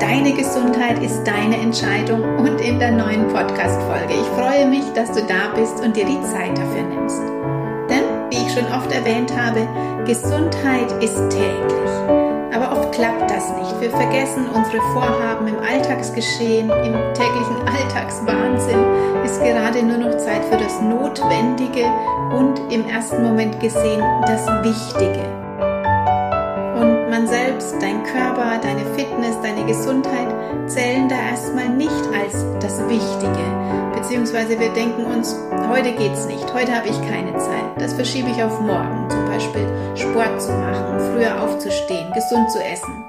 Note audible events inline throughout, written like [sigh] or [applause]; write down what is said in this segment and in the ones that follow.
Deine Gesundheit ist deine Entscheidung und in der neuen Podcast-Folge. Ich freue mich, dass du da bist und dir die Zeit dafür nimmst. Denn, wie ich schon oft erwähnt habe, Gesundheit ist täglich. Aber oft klappt das nicht. Wir vergessen unsere Vorhaben im Alltagsgeschehen, im täglichen Alltagswahnsinn ist gerade nur noch Zeit für das Notwendige und im ersten Moment gesehen das Wichtige man selbst, dein Körper, deine Fitness, deine Gesundheit zählen da erstmal nicht als das Wichtige. Beziehungsweise wir denken uns, heute geht's nicht, heute habe ich keine Zeit. Das verschiebe ich auf morgen. Zum Beispiel Sport zu machen, früher aufzustehen, gesund zu essen.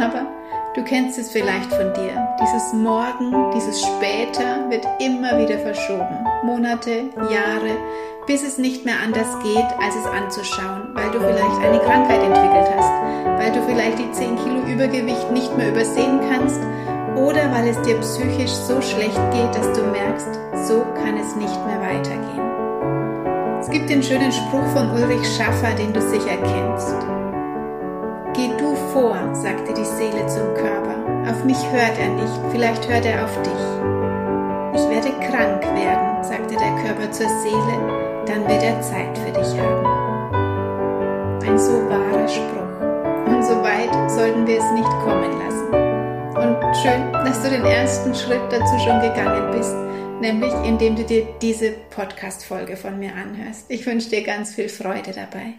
Aber du kennst es vielleicht von dir. Dieses Morgen, dieses Später wird immer wieder verschoben. Monate, Jahre, bis es nicht mehr anders geht, als es anzuschauen, weil du vielleicht eine Krankheit entwickelt hast, weil du vielleicht die 10 Kilo Übergewicht nicht mehr übersehen kannst oder weil es dir psychisch so schlecht geht, dass du merkst, so kann es nicht mehr weitergehen. Es gibt den schönen Spruch von Ulrich Schaffer, den du sicher kennst. Geh du vor, sagte die Seele zum Körper. Auf mich hört er nicht, vielleicht hört er auf dich. Ich werde krank werden, sagte der Körper zur Seele, dann wird er Zeit für dich haben. Ein so wahrer Spruch. Und so weit sollten wir es nicht kommen lassen. Und schön, dass du den ersten Schritt dazu schon gegangen bist, nämlich indem du dir diese Podcast-Folge von mir anhörst. Ich wünsche dir ganz viel Freude dabei.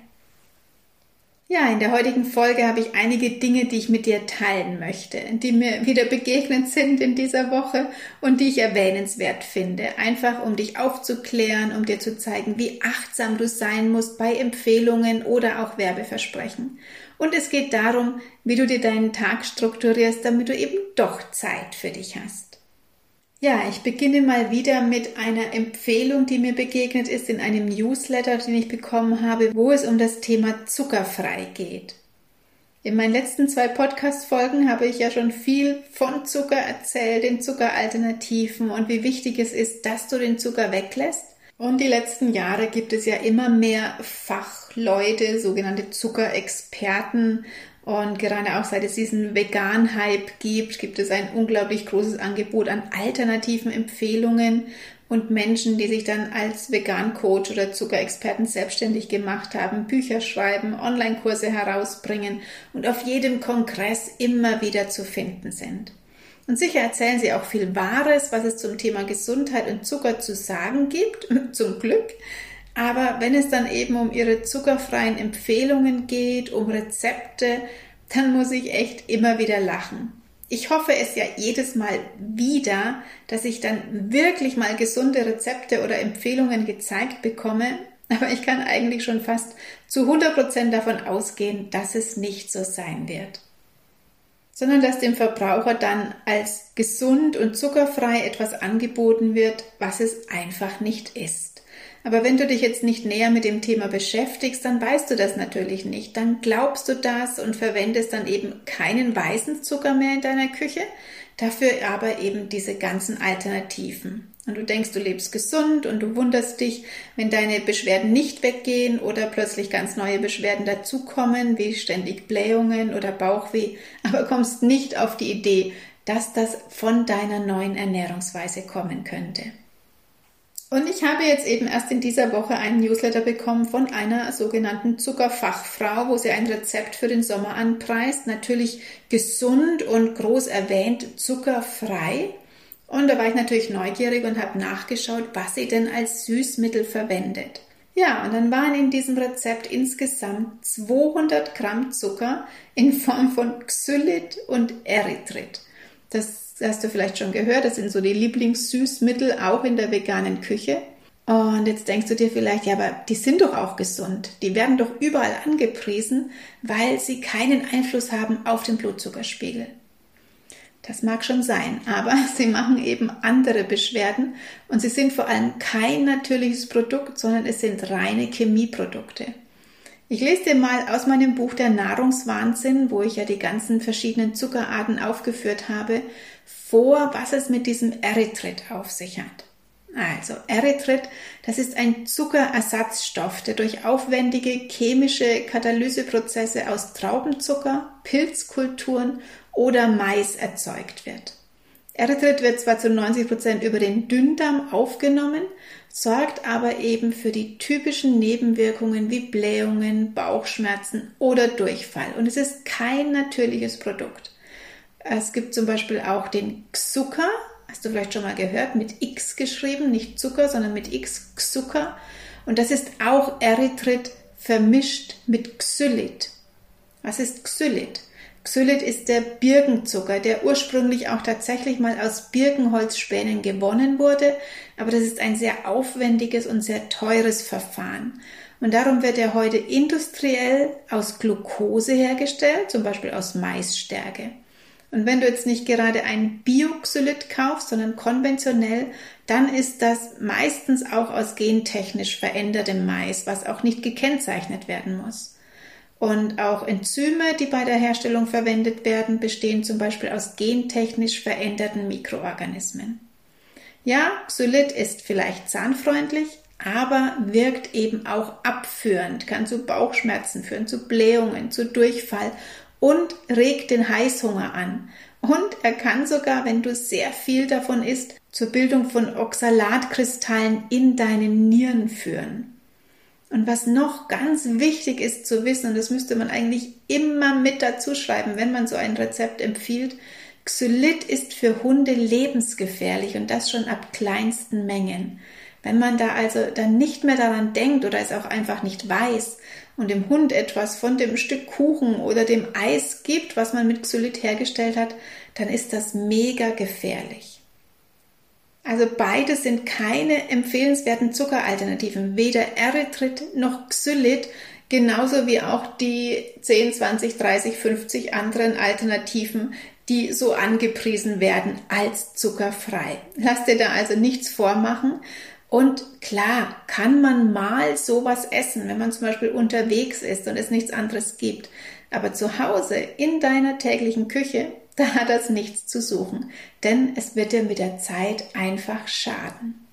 Ja, in der heutigen Folge habe ich einige Dinge, die ich mit dir teilen möchte, die mir wieder begegnet sind in dieser Woche und die ich erwähnenswert finde. Einfach um dich aufzuklären, um dir zu zeigen, wie achtsam du sein musst bei Empfehlungen oder auch Werbeversprechen. Und es geht darum, wie du dir deinen Tag strukturierst, damit du eben doch Zeit für dich hast. Ja, ich beginne mal wieder mit einer Empfehlung, die mir begegnet ist in einem Newsletter, den ich bekommen habe, wo es um das Thema zuckerfrei geht. In meinen letzten zwei Podcast-Folgen habe ich ja schon viel von Zucker erzählt, den Zuckeralternativen und wie wichtig es ist, dass du den Zucker weglässt. Und die letzten Jahre gibt es ja immer mehr Fachleute, sogenannte Zuckerexperten und gerade auch seit es diesen Vegan-Hype gibt, gibt es ein unglaublich großes Angebot an alternativen Empfehlungen und Menschen, die sich dann als Vegan-Coach oder Zuckerexperten selbstständig gemacht haben, Bücher schreiben, Online-Kurse herausbringen und auf jedem Kongress immer wieder zu finden sind. Und sicher erzählen sie auch viel Wahres, was es zum Thema Gesundheit und Zucker zu sagen gibt, [laughs] zum Glück. Aber wenn es dann eben um ihre zuckerfreien Empfehlungen geht, um Rezepte, dann muss ich echt immer wieder lachen. Ich hoffe es ja jedes Mal wieder, dass ich dann wirklich mal gesunde Rezepte oder Empfehlungen gezeigt bekomme, aber ich kann eigentlich schon fast zu 100% davon ausgehen, dass es nicht so sein wird. Sondern dass dem Verbraucher dann als gesund und zuckerfrei etwas angeboten wird, was es einfach nicht ist. Aber wenn du dich jetzt nicht näher mit dem Thema beschäftigst, dann weißt du das natürlich nicht. Dann glaubst du das und verwendest dann eben keinen weißen Zucker mehr in deiner Küche, dafür aber eben diese ganzen Alternativen. Und du denkst, du lebst gesund und du wunderst dich, wenn deine Beschwerden nicht weggehen oder plötzlich ganz neue Beschwerden dazukommen, wie ständig Blähungen oder Bauchweh, aber kommst nicht auf die Idee, dass das von deiner neuen Ernährungsweise kommen könnte. Und ich habe jetzt eben erst in dieser Woche einen Newsletter bekommen von einer sogenannten Zuckerfachfrau, wo sie ein Rezept für den Sommer anpreist. Natürlich gesund und groß erwähnt zuckerfrei. Und da war ich natürlich neugierig und habe nachgeschaut, was sie denn als Süßmittel verwendet. Ja, und dann waren in diesem Rezept insgesamt 200 Gramm Zucker in Form von Xylit und Erythrit. Das hast du vielleicht schon gehört, das sind so die Lieblingssüßmittel auch in der veganen Küche. Und jetzt denkst du dir vielleicht, ja, aber die sind doch auch gesund. Die werden doch überall angepriesen, weil sie keinen Einfluss haben auf den Blutzuckerspiegel. Das mag schon sein, aber [laughs] sie machen eben andere Beschwerden und sie sind vor allem kein natürliches Produkt, sondern es sind reine Chemieprodukte. Ich lese dir mal aus meinem Buch Der Nahrungswahnsinn, wo ich ja die ganzen verschiedenen Zuckerarten aufgeführt habe, vor, was es mit diesem Erythrit auf sich hat. Also Erythrit, das ist ein Zuckerersatzstoff, der durch aufwendige chemische Katalyseprozesse aus Traubenzucker, Pilzkulturen oder Mais erzeugt wird. Erythrit wird zwar zu 90 Prozent über den Dünndarm aufgenommen, sorgt aber eben für die typischen Nebenwirkungen wie Blähungen, Bauchschmerzen oder Durchfall. Und es ist kein natürliches Produkt. Es gibt zum Beispiel auch den Zucker, hast du vielleicht schon mal gehört, mit X geschrieben, nicht Zucker, sondern mit X, Zucker. Und das ist auch Erythrit vermischt mit Xylit. Was ist Xylit? Xylit ist der Birkenzucker, der ursprünglich auch tatsächlich mal aus Birkenholzspänen gewonnen wurde, aber das ist ein sehr aufwendiges und sehr teures Verfahren. Und darum wird er heute industriell aus Glucose hergestellt, zum Beispiel aus Maisstärke. Und wenn du jetzt nicht gerade ein Bioxylit kaufst, sondern konventionell, dann ist das meistens auch aus gentechnisch verändertem Mais, was auch nicht gekennzeichnet werden muss. Und auch Enzyme, die bei der Herstellung verwendet werden, bestehen zum Beispiel aus gentechnisch veränderten Mikroorganismen. Ja, Xylit ist vielleicht zahnfreundlich, aber wirkt eben auch abführend, kann zu Bauchschmerzen führen, zu Blähungen, zu Durchfall und regt den Heißhunger an. Und er kann sogar, wenn du sehr viel davon isst, zur Bildung von Oxalatkristallen in deinen Nieren führen. Und was noch ganz wichtig ist zu wissen, und das müsste man eigentlich immer mit dazu schreiben, wenn man so ein Rezept empfiehlt, Xylit ist für Hunde lebensgefährlich und das schon ab kleinsten Mengen. Wenn man da also dann nicht mehr daran denkt oder es auch einfach nicht weiß und dem Hund etwas von dem Stück Kuchen oder dem Eis gibt, was man mit Xylit hergestellt hat, dann ist das mega gefährlich. Also beide sind keine empfehlenswerten Zuckeralternativen, weder Erythrit noch Xylit, genauso wie auch die 10, 20, 30, 50 anderen Alternativen, die so angepriesen werden als zuckerfrei. Lass dir da also nichts vormachen. Und klar, kann man mal sowas essen, wenn man zum Beispiel unterwegs ist und es nichts anderes gibt. Aber zu Hause in deiner täglichen Küche da hat das nichts zu suchen, denn es wird dir mit der Zeit einfach schaden.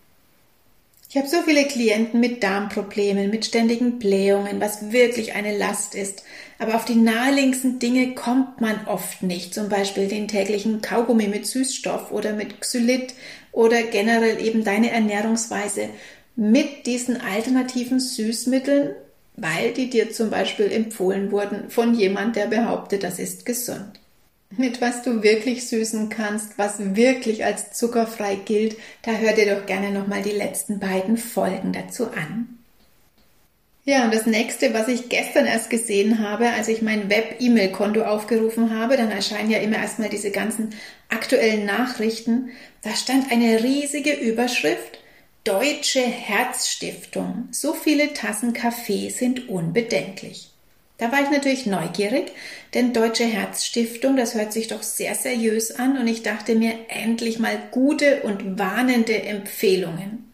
Ich habe so viele Klienten mit Darmproblemen, mit ständigen Blähungen, was wirklich eine Last ist. Aber auf die naheliegendsten Dinge kommt man oft nicht. Zum Beispiel den täglichen Kaugummi mit Süßstoff oder mit Xylit oder generell eben deine Ernährungsweise mit diesen alternativen Süßmitteln, weil die dir zum Beispiel empfohlen wurden von jemand, der behauptet, das ist gesund mit was du wirklich süßen kannst, was wirklich als zuckerfrei gilt, da hör dir doch gerne nochmal die letzten beiden Folgen dazu an. Ja, und das nächste, was ich gestern erst gesehen habe, als ich mein Web-E-Mail-Konto aufgerufen habe, dann erscheinen ja immer erstmal diese ganzen aktuellen Nachrichten. Da stand eine riesige Überschrift. Deutsche Herzstiftung. So viele Tassen Kaffee sind unbedenklich. Da war ich natürlich neugierig, denn Deutsche Herzstiftung, das hört sich doch sehr seriös an und ich dachte mir endlich mal gute und warnende Empfehlungen.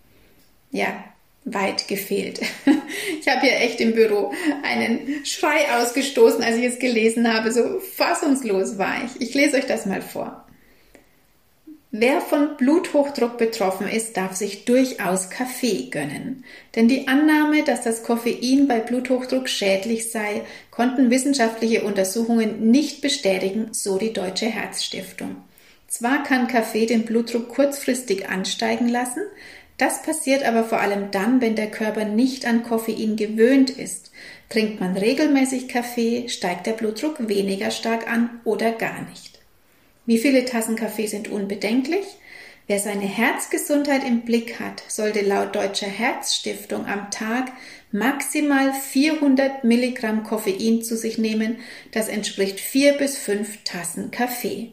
Ja, weit gefehlt. [laughs] Ich habe hier echt im Büro einen Schrei ausgestoßen, als ich es gelesen habe. So fassungslos war ich. Ich lese euch das mal vor. Wer von Bluthochdruck betroffen ist, darf sich durchaus Kaffee gönnen. Denn die Annahme, dass das Koffein bei Bluthochdruck schädlich sei, konnten wissenschaftliche Untersuchungen nicht bestätigen, so die Deutsche Herzstiftung. Zwar kann Kaffee den Blutdruck kurzfristig ansteigen lassen, das passiert aber vor allem dann, wenn der Körper nicht an Koffein gewöhnt ist. Trinkt man regelmäßig Kaffee, steigt der Blutdruck weniger stark an oder gar nicht. Wie viele Tassen Kaffee sind unbedenklich? Wer seine Herzgesundheit im Blick hat, sollte laut Deutscher Herzstiftung am Tag maximal 400 Milligramm Koffein zu sich nehmen. Das entspricht vier bis fünf Tassen Kaffee.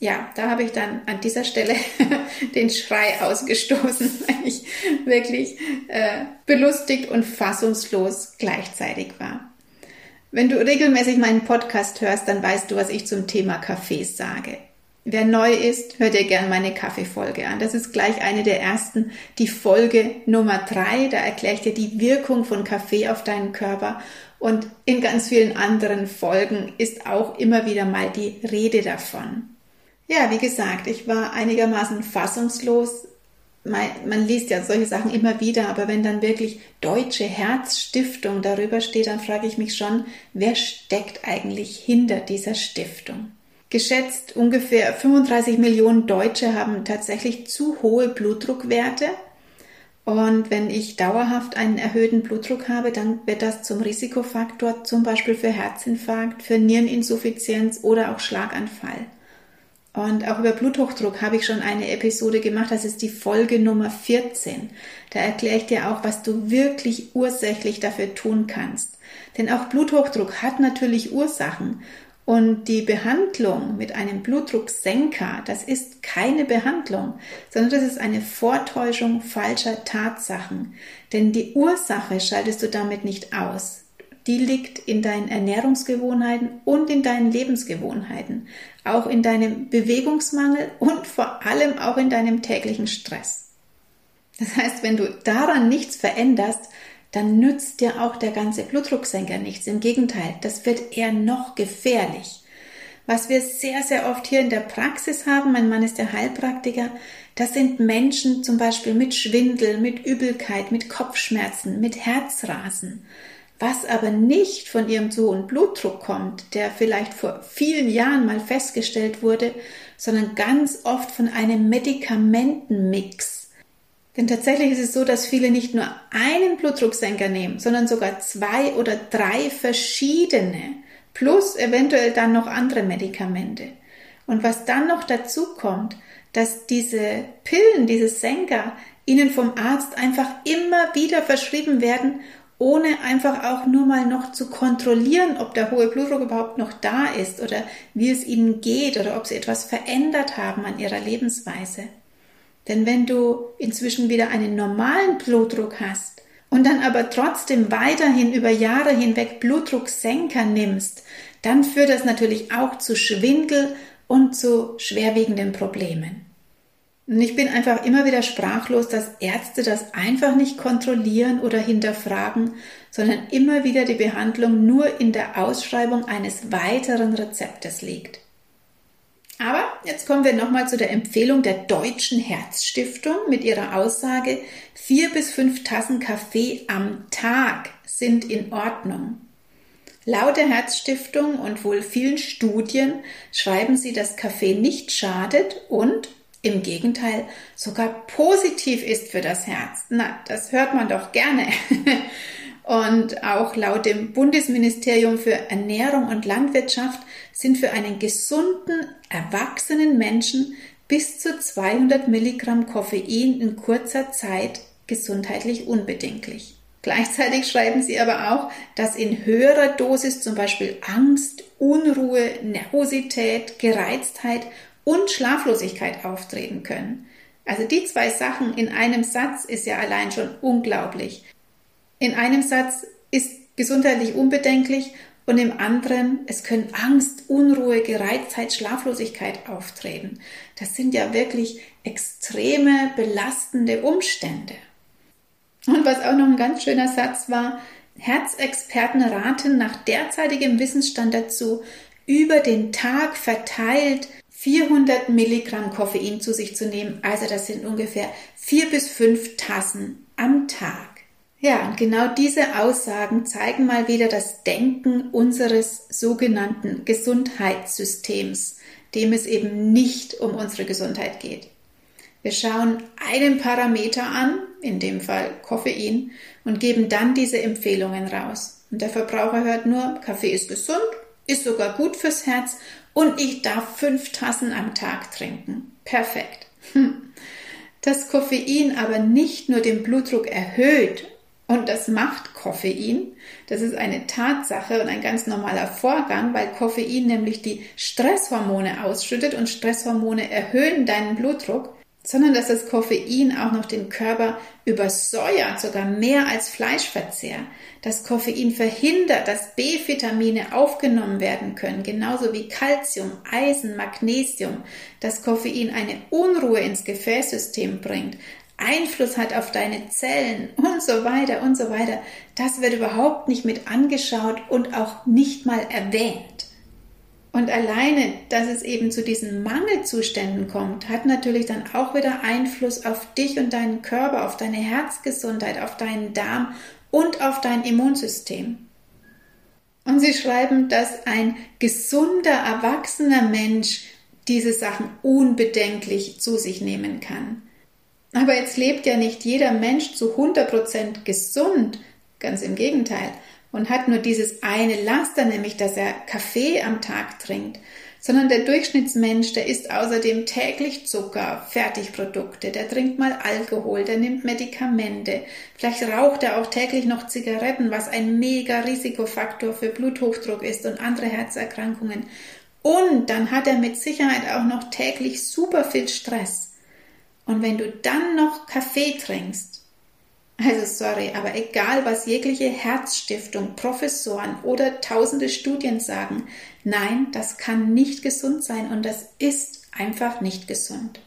Ja, da habe ich dann an dieser Stelle [laughs] den Schrei ausgestoßen, [laughs] weil ich wirklich äh, belustigt und fassungslos gleichzeitig war. Wenn du regelmäßig meinen Podcast hörst, dann weißt du, was ich zum Thema Kaffees sage. Wer neu ist, hört dir gern meine Kaffeefolge an. Das ist gleich eine der ersten, die Folge Nummer drei. Da erkläre ich dir die Wirkung von Kaffee auf deinen Körper. Und in ganz vielen anderen Folgen ist auch immer wieder mal die Rede davon. Ja, wie gesagt, ich war einigermaßen fassungslos, man liest ja solche Sachen immer wieder, aber wenn dann wirklich Deutsche Herzstiftung darüber steht, dann frage ich mich schon, wer steckt eigentlich hinter dieser Stiftung? Geschätzt ungefähr 35 Millionen Deutsche haben tatsächlich zu hohe Blutdruckwerte. Und wenn ich dauerhaft einen erhöhten Blutdruck habe, dann wird das zum Risikofaktor zum Beispiel für Herzinfarkt, für Niereninsuffizienz oder auch Schlaganfall. Und auch über Bluthochdruck habe ich schon eine Episode gemacht. Das ist die Folge Nummer 14. Da erkläre ich dir auch, was du wirklich ursächlich dafür tun kannst. Denn auch Bluthochdruck hat natürlich Ursachen. Und die Behandlung mit einem Blutdrucksenker, das ist keine Behandlung, sondern das ist eine Vortäuschung falscher Tatsachen. Denn die Ursache schaltest du damit nicht aus die liegt in deinen Ernährungsgewohnheiten und in deinen Lebensgewohnheiten, auch in deinem Bewegungsmangel und vor allem auch in deinem täglichen Stress. Das heißt, wenn du daran nichts veränderst, dann nützt dir auch der ganze Blutdrucksenker nichts. Im Gegenteil, das wird eher noch gefährlich. Was wir sehr, sehr oft hier in der Praxis haben, mein Mann ist der Heilpraktiker, das sind Menschen zum Beispiel mit Schwindel, mit Übelkeit, mit Kopfschmerzen, mit Herzrasen was aber nicht von ihrem zu hohen Blutdruck kommt, der vielleicht vor vielen Jahren mal festgestellt wurde, sondern ganz oft von einem Medikamentenmix. Denn tatsächlich ist es so, dass viele nicht nur einen Blutdrucksenker nehmen, sondern sogar zwei oder drei verschiedene, plus eventuell dann noch andere Medikamente. Und was dann noch dazu kommt, dass diese Pillen, diese Senker ihnen vom Arzt einfach immer wieder verschrieben werden ohne einfach auch nur mal noch zu kontrollieren, ob der hohe Blutdruck überhaupt noch da ist oder wie es ihnen geht oder ob sie etwas verändert haben an ihrer Lebensweise. Denn wenn du inzwischen wieder einen normalen Blutdruck hast und dann aber trotzdem weiterhin über Jahre hinweg Blutdrucksenker nimmst, dann führt das natürlich auch zu Schwindel und zu schwerwiegenden Problemen. Und ich bin einfach immer wieder sprachlos, dass Ärzte das einfach nicht kontrollieren oder hinterfragen, sondern immer wieder die Behandlung nur in der Ausschreibung eines weiteren Rezeptes liegt. Aber jetzt kommen wir nochmal zu der Empfehlung der Deutschen Herzstiftung mit ihrer Aussage, vier bis fünf Tassen Kaffee am Tag sind in Ordnung. Laut der Herzstiftung und wohl vielen Studien schreiben sie, dass Kaffee nicht schadet und im Gegenteil sogar positiv ist für das Herz. Na, das hört man doch gerne. [laughs] Und auch laut dem Bundesministerium für Ernährung und Landwirtschaft sind für einen gesunden, erwachsenen Menschen bis zu 200 Milligramm Koffein in kurzer Zeit gesundheitlich unbedenklich. Gleichzeitig schreiben sie aber auch, dass in höherer Dosis zum Beispiel Angst, Unruhe, Nervosität, Gereiztheit und Schlaflosigkeit auftreten können. Also die zwei Sachen in einem Satz ist ja allein schon unglaublich. In einem Satz ist gesundheitlich unbedenklich und im anderen, es können Angst, Unruhe, Gereiztheit, Schlaflosigkeit auftreten. Das sind ja wirklich extreme, belastende Umstände. Und was auch noch ein ganz schöner Satz war, Herzexperten raten nach derzeitigem Wissensstand dazu, über den Tag verteilt 400 Milligramm Koffein zu sich zu nehmen. Also das sind ungefähr vier bis fünf Tassen am Tag. Ja, und genau diese Aussagen zeigen mal wieder das Denken unseres sogenannten Gesundheitssystems, dem es eben nicht um unsere Gesundheit geht. Wir schauen einen Parameter an, in dem Fall Koffein, und geben dann diese Empfehlungen raus. Und der Verbraucher hört nur, Kaffee ist gesund, ist sogar gut fürs Herz und ich darf fünf Tassen am Tag trinken. Perfekt. Hm. Das Koffein aber nicht nur den Blutdruck erhöht, und das macht Koffein, das ist eine Tatsache und ein ganz normaler Vorgang, weil Koffein nämlich die Stresshormone ausschüttet und Stresshormone erhöhen deinen Blutdruck, sondern dass das Koffein auch noch den Körper übersäuert, sogar mehr als Fleischverzehr. Das Koffein verhindert, dass B-Vitamine aufgenommen werden können, genauso wie Calcium, Eisen, Magnesium. Das Koffein eine Unruhe ins Gefäßsystem bringt, Einfluss hat auf deine Zellen und so weiter und so weiter. Das wird überhaupt nicht mit angeschaut und auch nicht mal erwähnt. Und alleine, dass es eben zu diesen Mangelzuständen kommt, hat natürlich dann auch wieder Einfluss auf dich und deinen Körper, auf deine Herzgesundheit, auf deinen Darm und auf dein Immunsystem. Und sie schreiben, dass ein gesunder, erwachsener Mensch diese Sachen unbedenklich zu sich nehmen kann. Aber jetzt lebt ja nicht jeder Mensch zu 100% gesund, ganz im Gegenteil und hat nur dieses eine Laster, nämlich dass er Kaffee am Tag trinkt, sondern der Durchschnittsmensch, der isst außerdem täglich Zucker, Fertigprodukte, der trinkt mal Alkohol, der nimmt Medikamente, vielleicht raucht er auch täglich noch Zigaretten, was ein mega Risikofaktor für Bluthochdruck ist und andere Herzerkrankungen. Und dann hat er mit Sicherheit auch noch täglich super viel Stress. Und wenn du dann noch Kaffee trinkst, also sorry, aber egal, was jegliche Herzstiftung, Professoren oder tausende Studien sagen, nein, das kann nicht gesund sein und das ist einfach nicht gesund.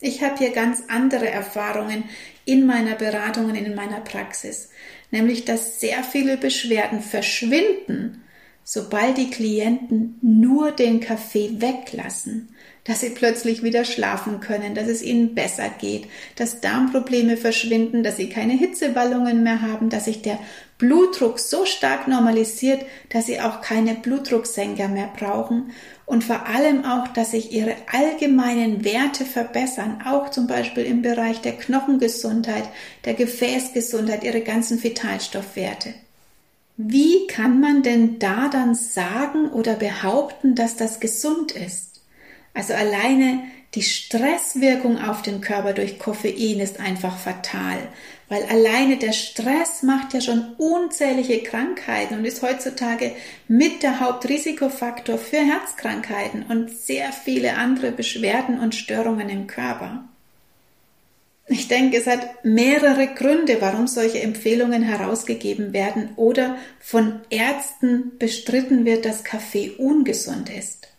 Ich habe hier ganz andere Erfahrungen in meiner Beratung und in meiner Praxis, nämlich dass sehr viele Beschwerden verschwinden, sobald die Klienten nur den Kaffee weglassen dass sie plötzlich wieder schlafen können, dass es ihnen besser geht, dass Darmprobleme verschwinden, dass sie keine Hitzewallungen mehr haben, dass sich der Blutdruck so stark normalisiert, dass sie auch keine Blutdrucksenker mehr brauchen und vor allem auch, dass sich ihre allgemeinen Werte verbessern, auch zum Beispiel im Bereich der Knochengesundheit, der Gefäßgesundheit, ihre ganzen Vitalstoffwerte. Wie kann man denn da dann sagen oder behaupten, dass das gesund ist? Also alleine die Stresswirkung auf den Körper durch Koffein ist einfach fatal, weil alleine der Stress macht ja schon unzählige Krankheiten und ist heutzutage mit der Hauptrisikofaktor für Herzkrankheiten und sehr viele andere Beschwerden und Störungen im Körper. Ich denke, es hat mehrere Gründe, warum solche Empfehlungen herausgegeben werden oder von Ärzten bestritten wird, dass Kaffee ungesund ist.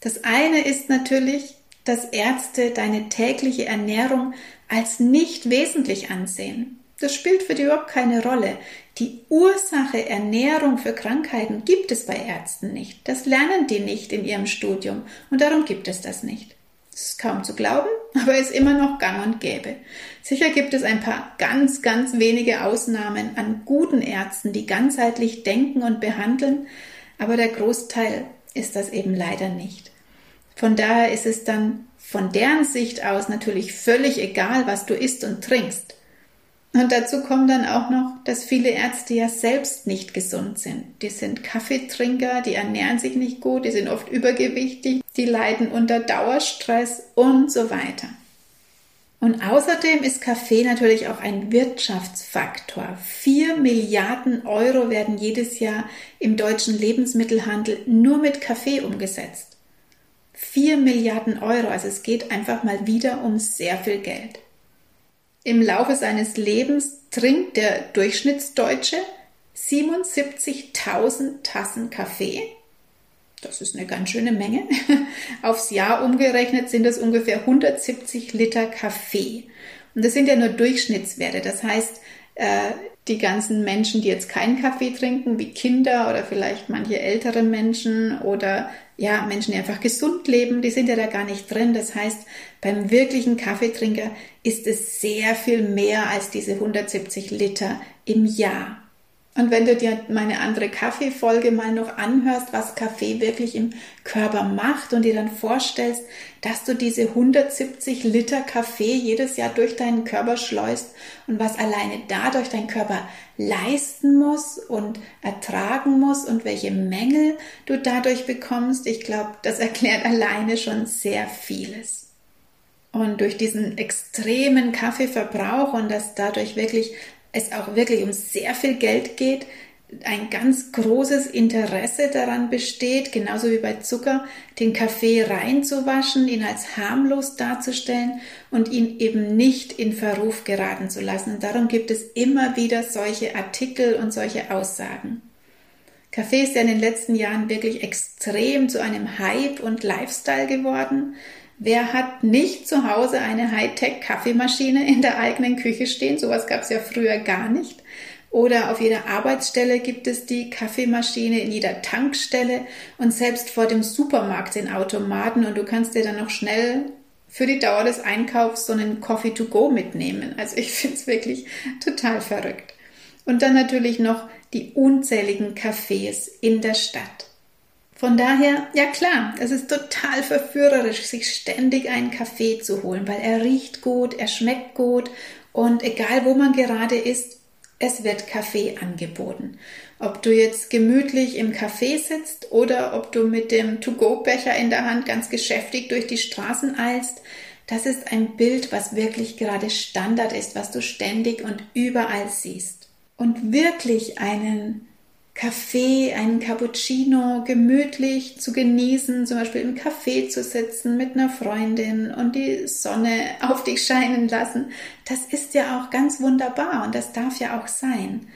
Das eine ist natürlich, dass Ärzte deine tägliche Ernährung als nicht wesentlich ansehen. Das spielt für die überhaupt keine Rolle. Die Ursache Ernährung für Krankheiten gibt es bei Ärzten nicht. Das lernen die nicht in ihrem Studium und darum gibt es das nicht. Das ist kaum zu glauben, [laughs] aber ist immer noch gang und gäbe. Sicher gibt es ein paar ganz, ganz wenige Ausnahmen an guten Ärzten, die ganzheitlich denken und behandeln, aber der Großteil ist das eben leider nicht. Von daher ist es dann von deren Sicht aus natürlich völlig egal, was du isst und trinkst. Und dazu kommt dann auch noch, dass viele Ärzte ja selbst nicht gesund sind. Die sind Kaffeetrinker, die ernähren sich nicht gut, die sind oft übergewichtig, die leiden unter Dauerstress und so weiter. Und außerdem ist Kaffee natürlich auch ein Wirtschaftsfaktor. Vier Milliarden Euro werden jedes Jahr im deutschen Lebensmittelhandel nur mit Kaffee umgesetzt. Vier Milliarden Euro, also es geht einfach mal wieder um sehr viel Geld. Im Laufe seines Lebens trinkt der Durchschnittsdeutsche 77.000 Tassen Kaffee. Das ist eine ganz schöne Menge. [laughs] Aufs Jahr umgerechnet sind das ungefähr 170 Liter Kaffee. Und das sind ja nur Durchschnittswerte. Das heißt, äh, die ganzen Menschen, die jetzt keinen Kaffee trinken, wie Kinder oder vielleicht manche ältere Menschen oder ja, Menschen, die einfach gesund leben, die sind ja da gar nicht drin. Das heißt, beim wirklichen Kaffeetrinker ist es sehr viel mehr als diese 170 Liter im Jahr. Und wenn du dir meine andere Kaffeefolge mal noch anhörst, was Kaffee wirklich im Körper macht und dir dann vorstellst, dass du diese 170 Liter Kaffee jedes Jahr durch deinen Körper schleust und was alleine dadurch dein Körper leisten muss und ertragen muss und welche Mängel du dadurch bekommst, ich glaube, das erklärt alleine schon sehr vieles. Und durch diesen extremen Kaffeeverbrauch und dass dadurch wirklich es auch wirklich um sehr viel Geld geht, ein ganz großes Interesse daran besteht, genauso wie bei Zucker, den Kaffee reinzuwaschen, ihn als harmlos darzustellen und ihn eben nicht in Verruf geraten zu lassen. Und darum gibt es immer wieder solche Artikel und solche Aussagen. Kaffee ist ja in den letzten Jahren wirklich extrem zu einem Hype und Lifestyle geworden. Wer hat nicht zu Hause eine Hightech-Kaffeemaschine in der eigenen Küche stehen? Sowas gab es ja früher gar nicht. Oder auf jeder Arbeitsstelle gibt es die Kaffeemaschine, in jeder Tankstelle und selbst vor dem Supermarkt sind Automaten und du kannst dir dann noch schnell für die Dauer des Einkaufs so einen Coffee to go mitnehmen. Also ich finde es wirklich total verrückt. Und dann natürlich noch die unzähligen Cafés in der Stadt. Von daher, ja klar, es ist total verführerisch, sich ständig einen Kaffee zu holen, weil er riecht gut, er schmeckt gut und egal wo man gerade ist, es wird Kaffee angeboten. Ob du jetzt gemütlich im Café sitzt oder ob du mit dem To-Go-Becher in der Hand ganz geschäftig durch die Straßen eilst, das ist ein Bild, was wirklich gerade Standard ist, was du ständig und überall siehst. Und wirklich einen Kaffee, einen Cappuccino gemütlich zu genießen, zum Beispiel im Café zu sitzen mit einer Freundin und die Sonne [laughs] auf dich scheinen lassen, das ist ja auch ganz wunderbar und das darf ja auch sein.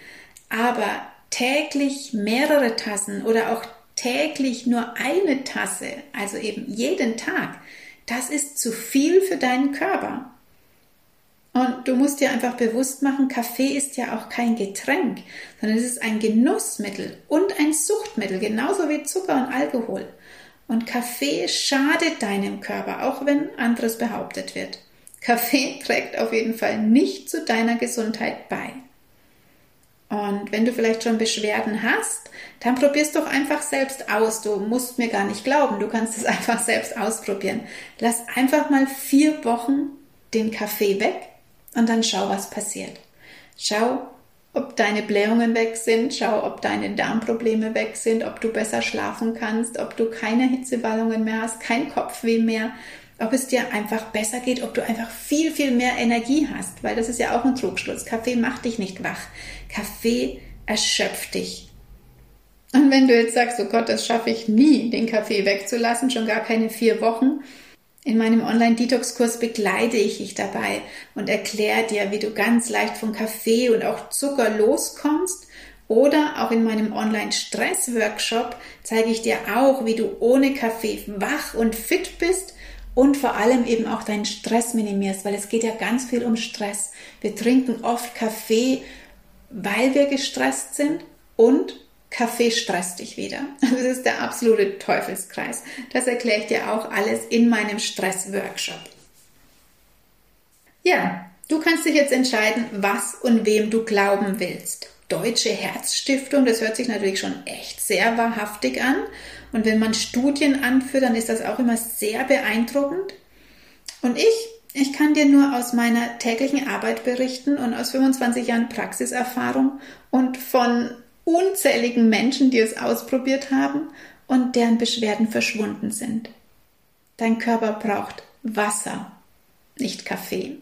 Aber täglich mehrere Tassen oder auch täglich nur eine Tasse, also eben jeden Tag, das ist zu viel für deinen Körper. Und du musst dir einfach bewusst machen, Kaffee ist ja auch kein Getränk, sondern es ist ein Genussmittel und ein Suchtmittel, genauso wie Zucker und Alkohol. Und Kaffee schadet deinem Körper, auch wenn anderes behauptet wird. Kaffee [laughs] trägt auf jeden Fall nicht zu deiner Gesundheit bei. Und wenn du vielleicht schon Beschwerden hast, dann probierst doch einfach selbst aus. Du musst mir gar nicht glauben, du kannst es [laughs] einfach selbst ausprobieren. Lass einfach mal vier Wochen den Kaffee weg und dann schau, was passiert. Schau, ob deine Blähungen weg sind, schau, ob deine Darmprobleme weg sind, ob du besser schlafen kannst, ob du keine Hitzewallungen mehr hast, kein Kopfweh mehr, ob es dir einfach besser geht, ob du einfach viel, viel mehr Energie hast, weil das ist ja auch ein Trugschluss. Kaffee macht dich nicht wach. Kaffee erschöpft dich. Und wenn du jetzt sagst, oh Gott, das schaffe ich nie, den Kaffee wegzulassen, schon gar keine vier Wochen, in meinem Online-Detox-Kurs begleite ich dich dabei und erkläre dir, wie du ganz leicht von Kaffee und auch Zucker loskommst. Oder auch in meinem Online-Stress-Workshop zeige ich dir auch, wie du ohne Kaffee wach und fit bist und vor allem eben auch deinen Stress minimierst, weil es geht ja ganz viel um Stress. Wir trinken oft Kaffee, weil wir gestresst sind und Kaffee stresst dich wieder. [laughs] Das ist der absolute Teufelskreis. Das erkläre ich dir auch alles in meinem Stress-Workshop. Ja, du kannst dich jetzt entscheiden, was und wem du glauben willst. Deutsche Herzstiftung, das hört sich natürlich schon echt sehr wahrhaftig an. Und wenn man Studien anführt, dann ist das auch immer sehr beeindruckend. Und ich, ich kann dir nur aus meiner täglichen Arbeit berichten und aus 25 Jahren Praxiserfahrung und von unzähligen Menschen, die es ausprobiert haben und deren Beschwerden verschwunden sind. Dein Körper braucht Wasser, nicht Kaffee.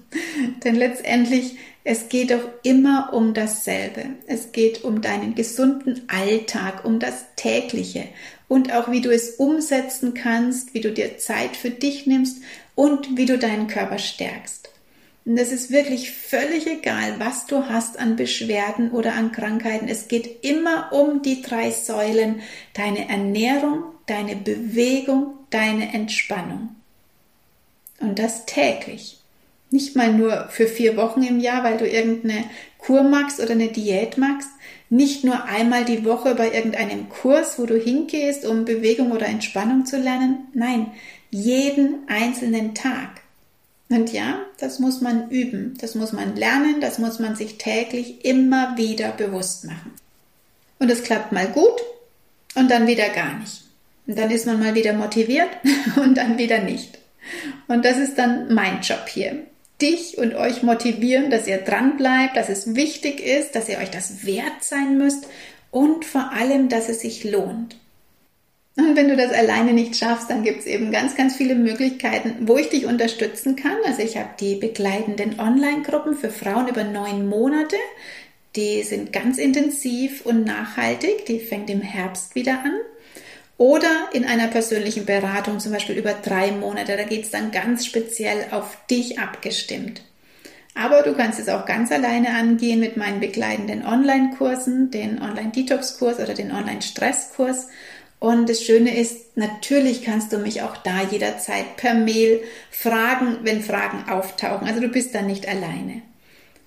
[laughs] Denn letztendlich, es geht doch immer um dasselbe. Es geht um deinen gesunden Alltag, um das tägliche und auch wie du es umsetzen kannst, wie du dir Zeit für dich nimmst und wie du deinen Körper stärkst. Und es ist wirklich völlig egal, was du hast an Beschwerden oder an Krankheiten. Es geht immer um die drei Säulen. Deine Ernährung, deine Bewegung, deine Entspannung. Und das täglich. Nicht mal nur für vier Wochen im Jahr, weil du irgendeine Kur magst oder eine Diät magst. Nicht nur einmal die Woche bei irgendeinem Kurs, wo du hingehst, um Bewegung oder Entspannung zu lernen. Nein, jeden einzelnen Tag. Und ja, das muss man üben, das muss man lernen, das muss man sich täglich immer wieder bewusst machen. Und es klappt mal gut und dann wieder gar nicht. Und dann ist man mal wieder motiviert [laughs] und dann wieder nicht. Und das ist dann mein Job hier. Dich und euch motivieren, dass ihr dran bleibt, dass es wichtig ist, dass ihr euch das wert sein müsst und vor allem, dass es sich lohnt. Und wenn du das alleine nicht schaffst, dann gibt es eben ganz, ganz viele Möglichkeiten, wo ich dich unterstützen kann. Also ich habe die begleitenden Online-Gruppen für Frauen über neun Monate. Die sind ganz intensiv und nachhaltig. Die fängt im Herbst wieder an. Oder in einer persönlichen Beratung, zum Beispiel über drei Monate. Da geht es dann ganz speziell auf dich abgestimmt. Aber du kannst es auch ganz alleine angehen mit meinen begleitenden Online-Kursen, den Online-Detox-Kurs oder den Online-Stress-Kurs. Und das Schöne ist, natürlich kannst du mich auch da jederzeit per Mail fragen, wenn Fragen auftauchen. Also du bist dann nicht alleine.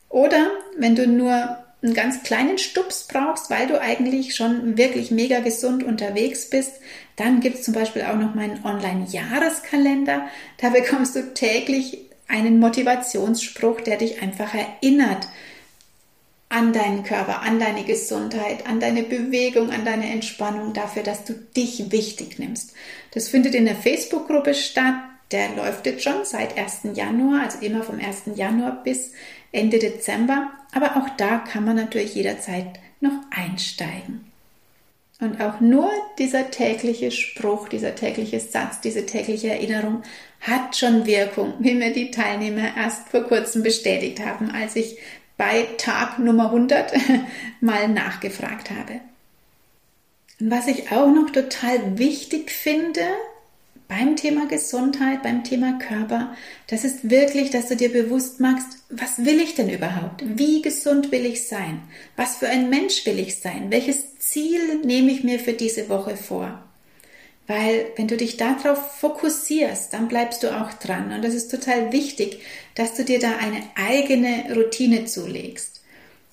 Oder wenn du nur einen ganz kleinen Stups brauchst, weil du eigentlich schon wirklich mega gesund unterwegs bist, dann gibt es zum Beispiel auch noch meinen Online-Jahreskalender. Da bekommst du täglich einen Motivationsspruch, der dich einfach erinnert an deinen Körper, an deine Gesundheit, an deine Bewegung, an deine Entspannung, dafür, dass du dich wichtig nimmst. Das findet in der Facebook-Gruppe statt. Der läuft jetzt schon seit 1. Januar, also immer vom 1. Januar bis Ende Dezember. Aber auch da kann man natürlich jederzeit noch einsteigen. Und auch nur dieser tägliche Spruch, dieser tägliche Satz, diese tägliche Erinnerung hat schon Wirkung, wie mir die Teilnehmer erst vor kurzem bestätigt haben, als ich bei Tag Nummer 100 [laughs] mal nachgefragt habe. Und was ich auch noch total wichtig finde beim Thema Gesundheit, beim Thema Körper, das ist wirklich, dass du dir bewusst machst, was will ich denn überhaupt? Wie gesund will ich sein? Was für ein Mensch will ich sein? Welches Ziel nehme ich mir für diese Woche vor? Weil wenn du dich darauf fokussierst, dann bleibst du auch dran. Und das ist total wichtig, dass du dir da eine eigene Routine zulegst.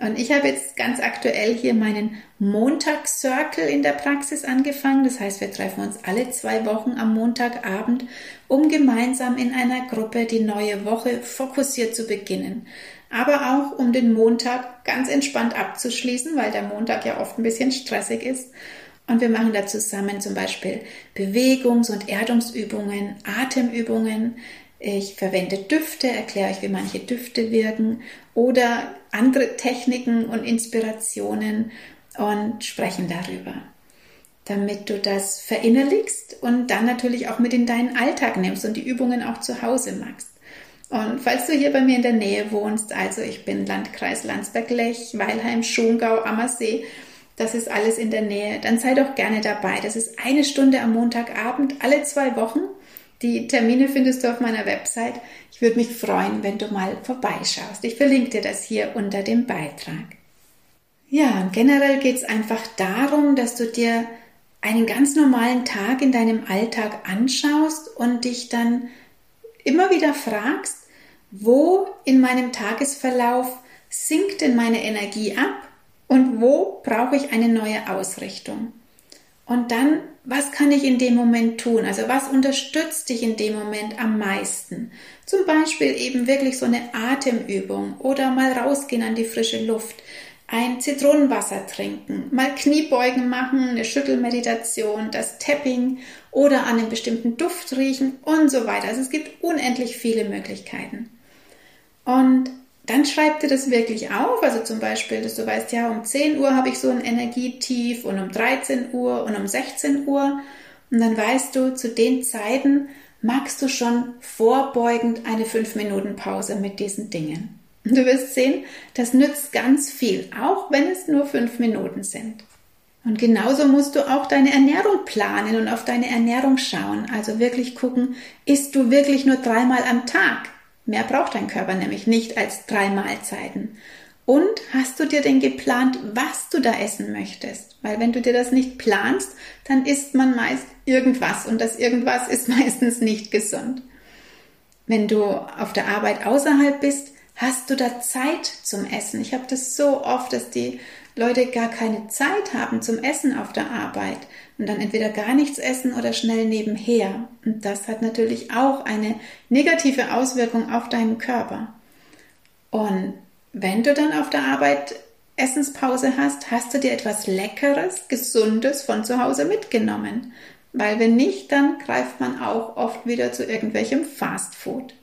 Und ich habe jetzt ganz aktuell hier meinen Montagscircle in der Praxis angefangen. Das heißt, wir treffen uns alle zwei Wochen am Montagabend, um gemeinsam in einer Gruppe die neue Woche fokussiert zu beginnen. Aber auch um den Montag ganz entspannt abzuschließen, weil der Montag ja oft ein bisschen stressig ist und wir machen da zusammen zum Beispiel Bewegungs- und Erdungsübungen, Atemübungen. Ich verwende Düfte, erkläre euch, wie manche Düfte wirken oder andere Techniken und Inspirationen und sprechen darüber, damit du das verinnerlichst und dann natürlich auch mit in deinen Alltag nimmst und die Übungen auch zu Hause machst. Und falls du hier bei mir in der Nähe wohnst, also ich bin Landkreis Landsberg-Lech, Weilheim, Schongau, Ammersee, das ist alles in der Nähe. Dann sei doch gerne dabei. Das ist eine Stunde am Montagabend, alle zwei Wochen. Die Termine findest du auf meiner Website. Ich würde mich freuen, wenn du mal vorbeischaust. Ich verlinke dir das hier unter dem Beitrag. Ja, generell geht es einfach darum, dass du dir einen ganz normalen Tag in deinem Alltag anschaust und dich dann immer wieder fragst, wo in meinem Tagesverlauf sinkt denn meine Energie ab und wo brauche ich eine neue Ausrichtung. Und dann, was kann ich in dem Moment tun? Also was unterstützt dich in dem Moment am meisten? Zum Beispiel eben wirklich so eine Atemübung oder mal rausgehen an die frische Luft, ein Zitronenwasser trinken, mal Kniebeugen machen, eine Schüttelmeditation, das Tapping oder an einem bestimmten Duft riechen und so weiter. Also es gibt unendlich viele Möglichkeiten. Und dann schreib dir das wirklich auf. Also zum Beispiel, dass du weißt, ja, um 10 Uhr habe ich so ein Energietief und um 13 Uhr und um 16 Uhr. Und dann weißt du, zu den Zeiten magst du schon vorbeugend eine 5-Minuten-Pause mit diesen Dingen. Und du wirst sehen, das nützt ganz viel, auch wenn es nur 5 Minuten sind. Und genauso musst du auch deine Ernährung planen und auf deine Ernährung schauen. Also wirklich gucken, isst du wirklich nur dreimal am Tag? Mehr braucht dein Körper nämlich nicht als drei Mahlzeiten. Und hast du dir denn geplant, was du da essen möchtest? Weil wenn du dir das nicht planst, dann isst man meist irgendwas und das irgendwas ist [laughs] meistens nicht gesund. Wenn du auf der Arbeit außerhalb bist, hast du da Zeit zum Essen. Ich habe das so oft, dass die Leute gar keine Zeit haben zum Essen auf der Arbeit und dann entweder gar nichts essen oder schnell nebenher. Und das hat natürlich auch eine negative Auswirkung auf deinen Körper. Und wenn du dann auf der Arbeit Essenspause hast, hast du dir etwas Leckeres, Gesundes von zu Hause mitgenommen. Weil wenn nicht, dann greift man auch oft wieder zu irgendwelchem Fastfood.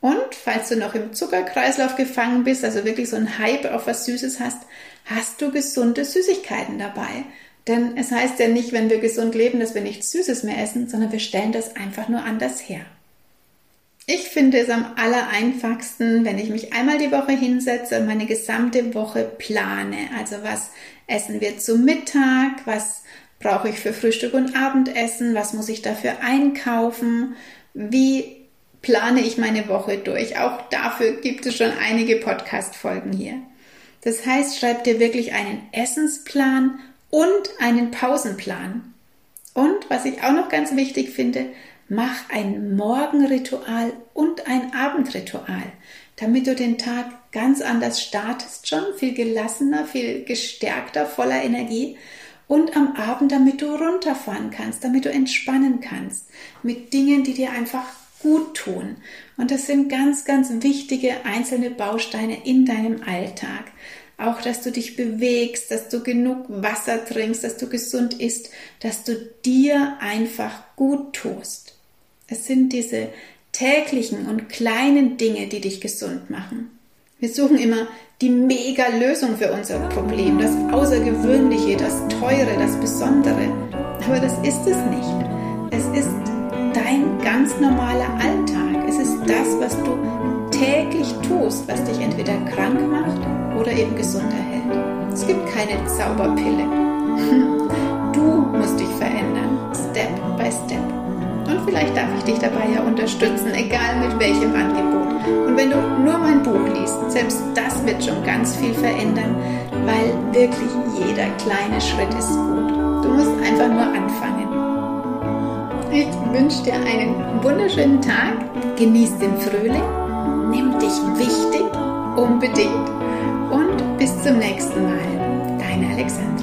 Und falls du noch im Zuckerkreislauf gefangen bist, also wirklich so ein Hype auf was Süßes hast, hast du gesunde Süßigkeiten dabei. Denn es heißt ja nicht, wenn wir gesund leben, dass wir nichts Süßes mehr essen, sondern wir stellen das einfach nur anders her. Ich finde es am allereinfachsten, wenn ich mich einmal die Woche hinsetze und meine gesamte Woche plane. Also was essen wir zum Mittag, was brauche ich für Frühstück und Abendessen, was muss ich dafür einkaufen, wie plane ich meine Woche durch. Auch dafür gibt es schon einige Podcast-Folgen hier. Das heißt, schreib dir wirklich einen Essensplan und einen Pausenplan. Und was ich auch noch ganz wichtig finde, mach ein Morgenritual und ein Abendritual. damit du den Tag ganz anders startest schon, viel gelassener, viel gestärkter, voller Energie und am Abend, damit du runterfahren kannst, damit du entspannen kannst mit Dingen, die dir einfach gut tun. Und das sind ganz, ganz wichtige einzelne Bausteine in deinem Alltag. Auch, dass du dich bewegst, dass du genug Wasser trinkst, dass du gesund isst, dass du dir einfach gut tust. Es sind diese täglichen und kleinen Dinge, die dich gesund machen. Wir suchen immer die mega Lösung für unser Problem, das Außergewöhnliche, das Teure, das Besondere. Aber das ist es nicht. Es ist dein ganz normaler Alltag. Es ist das, was du täglich tust, was dich entweder krank macht oder eben gesund erhält. Es gibt keine Zauberpille. Du musst dich verändern, Step by Step. Und vielleicht darf ich dich dabei ja unterstützen, egal mit welchem Angebot. Und wenn du nur mein Buch liest, selbst das wird schon ganz viel verändern, weil wirklich jeder kleine Schritt ist gut. Du musst einfach nur anfangen. Ich wünsche dir einen wunderschönen Tag, genieß den Frühling, nimm dich wichtig, unbedingt und bis zum nächsten Mal. Deine Alexandra.